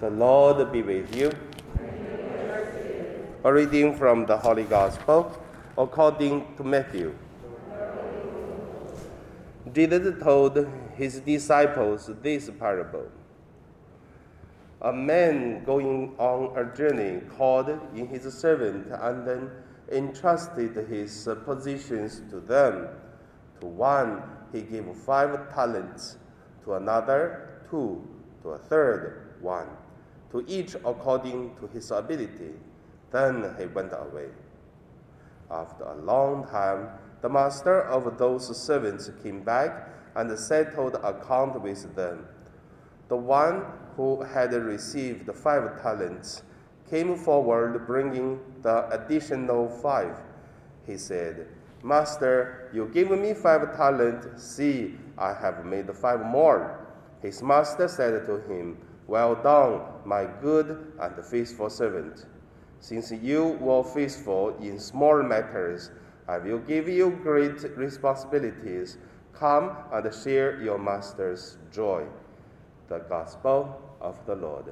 The Lord be with you. A reading from the Holy Gospel according to Matthew. Jesus told his disciples this parable. A man going on a journey called in his servant and then entrusted his possessions to them. To one he gave five talents, to another two, to a third one, to each according to his ability. Then he went away. After a long time, the master of those servants came back and settled account with them. The one who had received five talents came forward bringing the additional five. He said, Master, you gave me five talents. See, I have made five more. His master said to him, Well done, my good and faithful servant. Since you were faithful in small matters, I will give you great responsibilities. Come and share your master's joy. The Gospel of the Lord.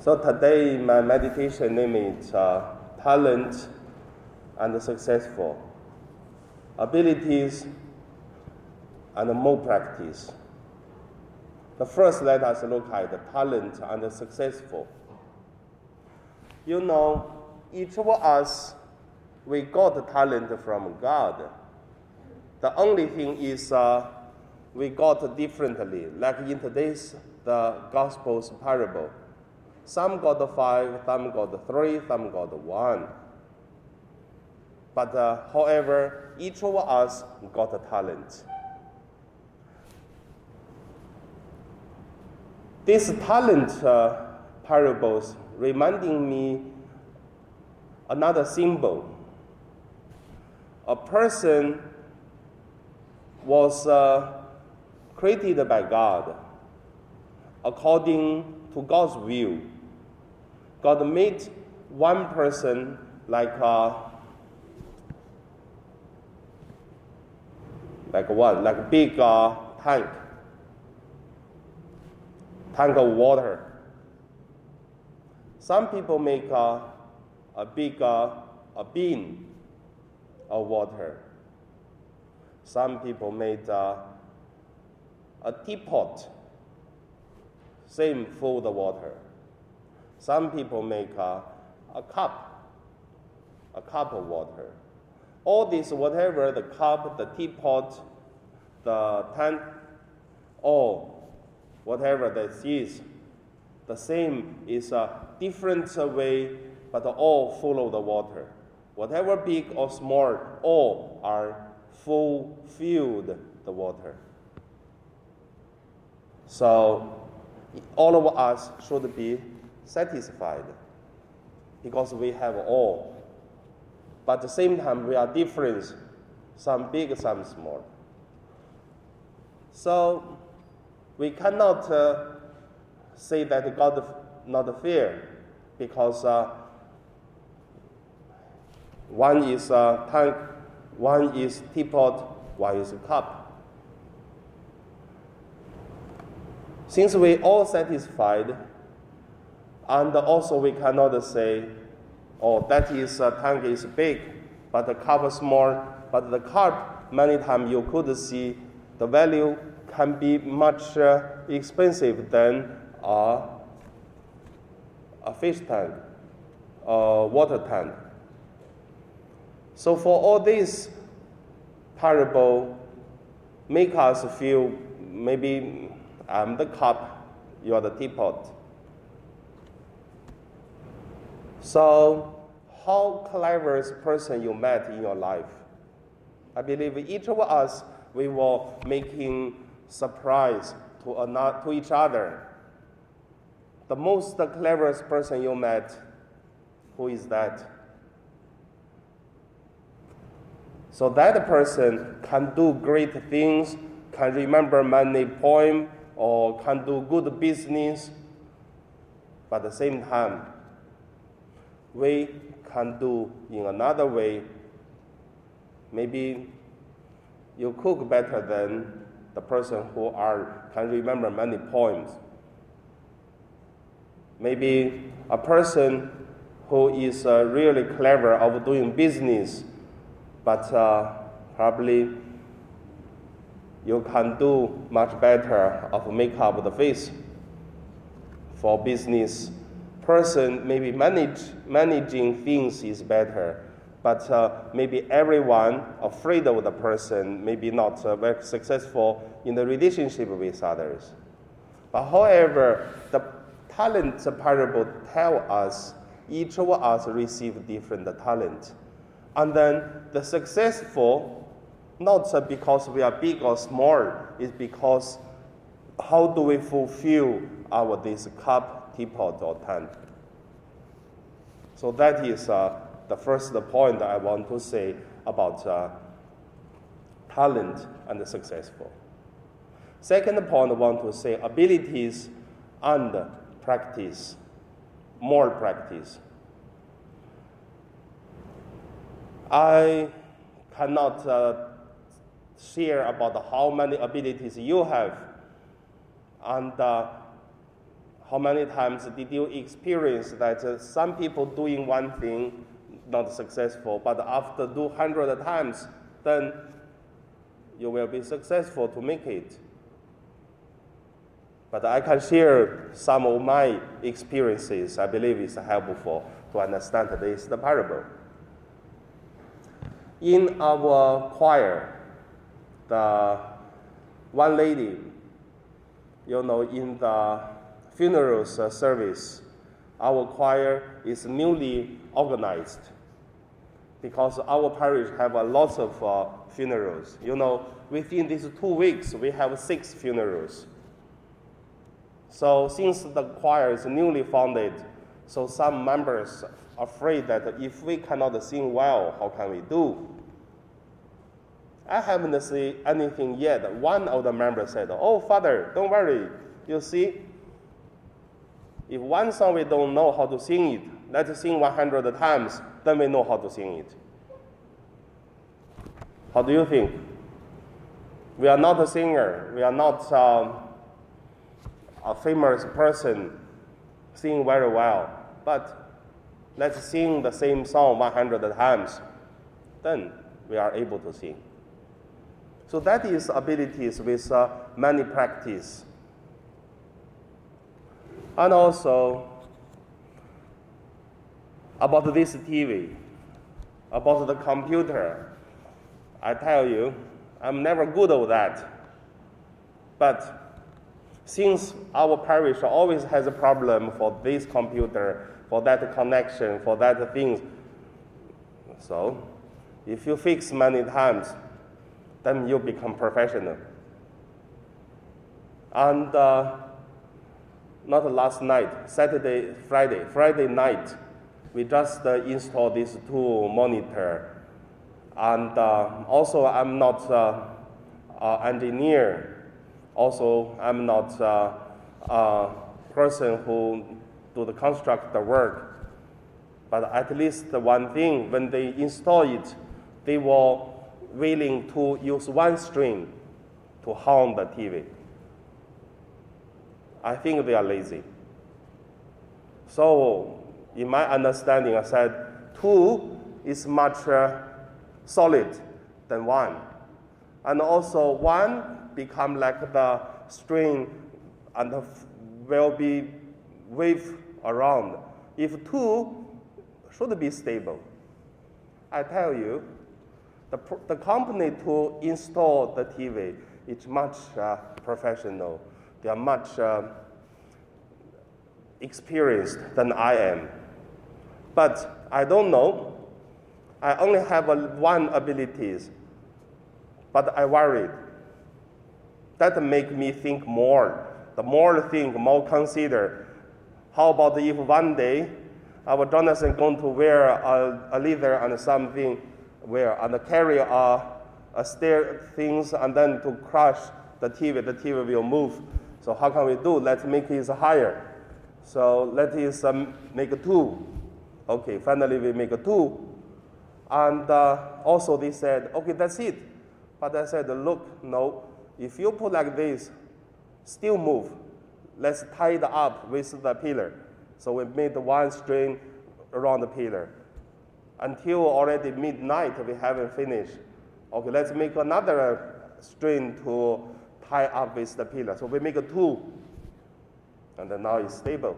So today my meditation name is uh, talent and successful, abilities and more practice. The first let us look at the talent and the successful. You know, each of us we got talent from God. The only thing is uh, we got differently. Like in today's the Gospel's parable, some got five, some got three, some got one. But uh, however, each of us got a talent. This talent uh, parables reminding me another symbol. A person was uh, created by God according to God's will. God made one person like a, like what? Like a big uh, tank, tank of water. Some people make a, a big uh, a bin of water. Some people made uh, a teapot, same full of water. Some people make a, a cup, a cup of water. All this, whatever the cup, the teapot, the tank, all whatever this is, the same is a different way, but all full of the water. Whatever big or small, all are full filled the water. So all of us should be satisfied because we have all. But at the same time, we are different, some big, some small. So we cannot uh, say that God not fair because uh, one is a tank, one is teapot, one is a cup. Since we all satisfied, and also we cannot say, oh, that is uh, tank is big, but the cup is small. But the cup, many times you could see the value can be much uh, expensive than a, a fish tank, a water tank. So for all this parable, make us feel maybe I'm the cup, you are the teapot. So, how cleverest person you met in your life? I believe each of us we were making surprise to another, to each other. The most cleverest person you met, who is that? So that person can do great things, can remember many poems, or can do good business. But at the same time, we can do in another way. Maybe you cook better than the person who are, can remember many poems. Maybe a person who is uh, really clever of doing business, but uh, probably you can do much better of make up the face for business person maybe manage, managing things is better but uh, maybe everyone afraid of the person maybe not uh, very successful in the relationship with others. But however the talent parable tell us each of us receive different talent. And then the successful not because we are big or small, is because how do we fulfill our this cup, tank? So that is uh, the first point I want to say about uh, talent and successful. Second point I want to say abilities and practice, more practice. I cannot uh, share about how many abilities you have and uh, how many times did you experience that uh, some people doing one thing not successful, but after do hundred times, then you will be successful to make it. But I can share some of my experiences. I believe it's helpful to understand this the parable. In our choir, the one lady, you know, in the funeral service, our choir is newly organized because our parish have a lot of uh, funerals. You know, within these two weeks, we have six funerals. So since the choir is newly founded, so some members are afraid that if we cannot sing well, how can we do? I haven't seen anything yet. One of the members said, Oh, Father, don't worry. You see, if one song we don't know how to sing it, let's sing 100 times, then we know how to sing it. How do you think? We are not a singer. We are not um, a famous person sing very well. But let's sing the same song 100 times. Then we are able to sing. So that is abilities with uh, many practice. And also about this TV, about the computer, I tell you, I'm never good at that. But since our parish always has a problem for this computer, for that connection, for that thing, so if you fix many times, then you become professional. And uh, not last night, Saturday, Friday, Friday night, we just uh, installed these two monitor. And uh, also, I'm not uh, an engineer. Also, I'm not uh, a person who do the construct the work. But at least one thing, when they install it, they were willing to use one string to hum the TV. I think they are lazy. So, in my understanding, I said two is much uh, solid than one. And also, one become like the string and will be wave around. If two should be stable. I tell you, the, the company to install the TV is much uh, professional. They are much uh, experienced than I am. But I don't know. I only have a, one abilities, but I worried. That make me think more. The more think, more consider. How about if one day our Jonathan going to wear a, a leather and something wear and carry a, a stair things and then to crush the TV, the TV will move. So how can we do? Let's make it higher. So let us um, make a two. Okay, finally we make a two. And uh, also they said, okay, that's it. But I said, look, no, if you put like this, still move. Let's tie it up with the pillar. So we made one string around the pillar. Until already midnight, we haven't finished. Okay, let's make another string to tie up with the pillar. So we make a two, and then now it's stable.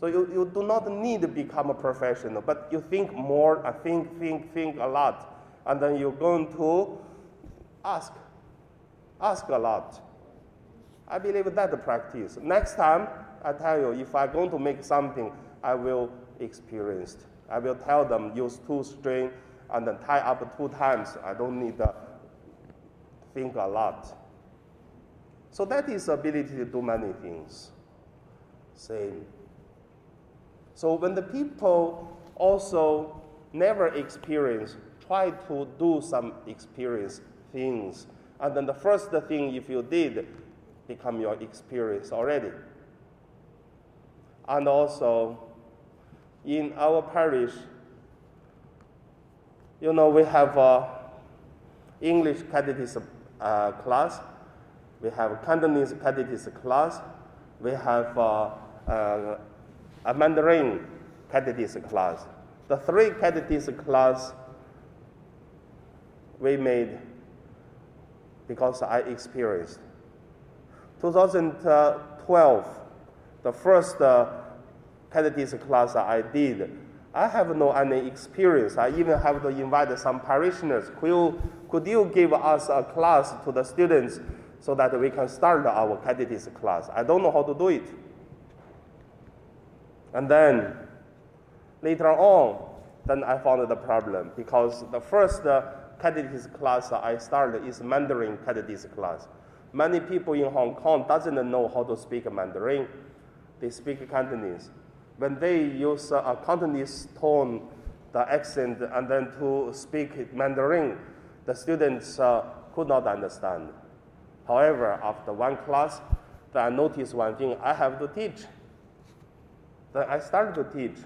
So you, you do not need to become a professional, but you think more, I think, think, think a lot, and then you're going to ask, ask a lot. I believe that the practice. Next time, I tell you, if I'm going to make something, I will experience. I will tell them use two string and then tie up two times. I don't need to think a lot. So that is ability to do many things. Same. So when the people also never experience, try to do some experience things. And then the first thing, if you did, become your experience already. And also, in our parish, you know, we have English catechism uh, class, we have Cantonese catechism class, we have uh, uh, a Mandarin catechism class. The three catechism class we made because I experienced. 2012, the first uh, catechism class I did, I have no any experience. I even have to invite some parishioners. Could you, could you give us a class to the students so that we can start our catechism class? I don't know how to do it. And then later on, then I found the problem because the first uh, class I started is Mandarin catechism class. Many people in Hong Kong doesn't know how to speak Mandarin. They speak Cantonese. When they use a Cantonese tone, the accent, and then to speak Mandarin, the students uh, could not understand. However, after one class, I noticed one thing, I have to teach. Then I started to teach.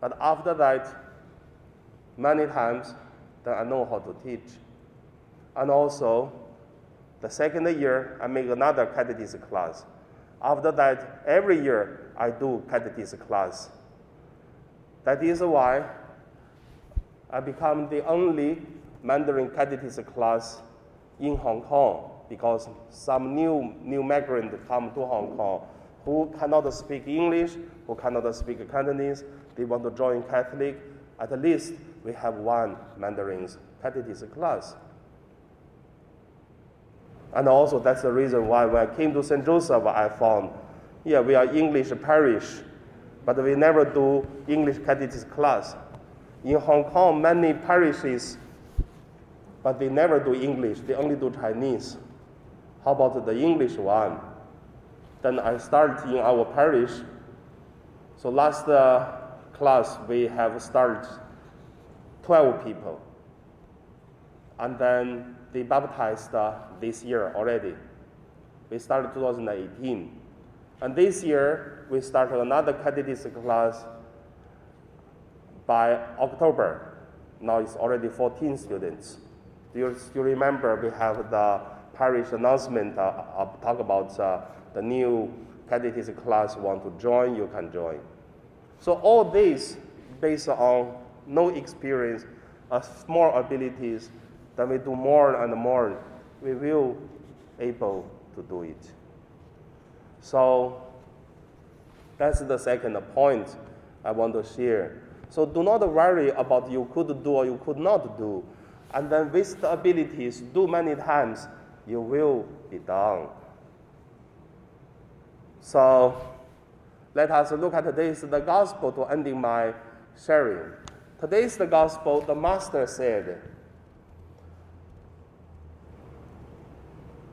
But after that, many times, then I know how to teach. And also, the second year, I make another catechism class. After that, every year, I do catechism class. That is why I become the only Mandarin catechism class in Hong Kong because some new, new migrants come to Hong Kong who cannot speak English, who cannot speak Cantonese, they want to join Catholic. At least we have one Mandarin catechism class. And also, that's the reason why when I came to St. Joseph, I found, yeah, we are English parish, but we never do English catechism class. In Hong Kong, many parishes, but they never do English, they only do Chinese. How about the English one? Then I started in our parish. So last uh, class, we have started 12 people. And then they baptized uh, this year already. We started 2018. And this year, we started another catechism class by October. Now it's already 14 students. Do you still remember we have the parish announcement uh, uh, talk about uh, the new catechism class want to join, you can join. So all this based on no experience, uh, small abilities, then we do more and more, we will able to do it. So that's the second point I want to share. So do not worry about you could do or you could not do. And then with the abilities, do many times, you will be done. So let us look at this, the gospel to ending my sharing. Today's the gospel, the master said,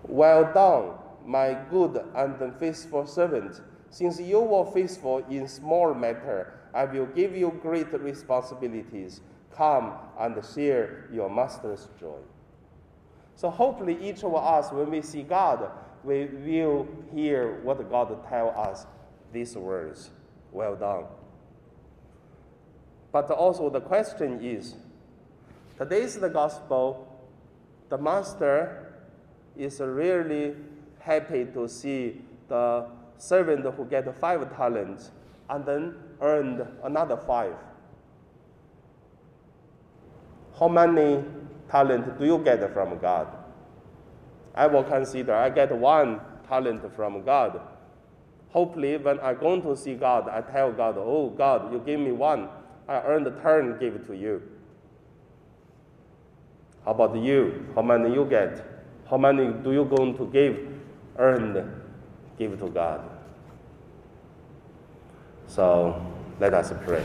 Well done, my good and faithful servant. Since you were faithful in small matter, I will give you great responsibilities. Come and share your master's joy. So hopefully each of us, when we see God, we will hear what God tell us these words. Well done. But also the question is, Today's the gospel. The master is really happy to see the servant who get five talents and then earned another five. How many talents do you get from God? I will consider I get one talent from God. Hopefully, when I go to see God, I tell God, Oh, God, you gave me one. I earned a turn, give it to you. How about you? How many you get? How many do you going to give, earned, give to God? So let us pray.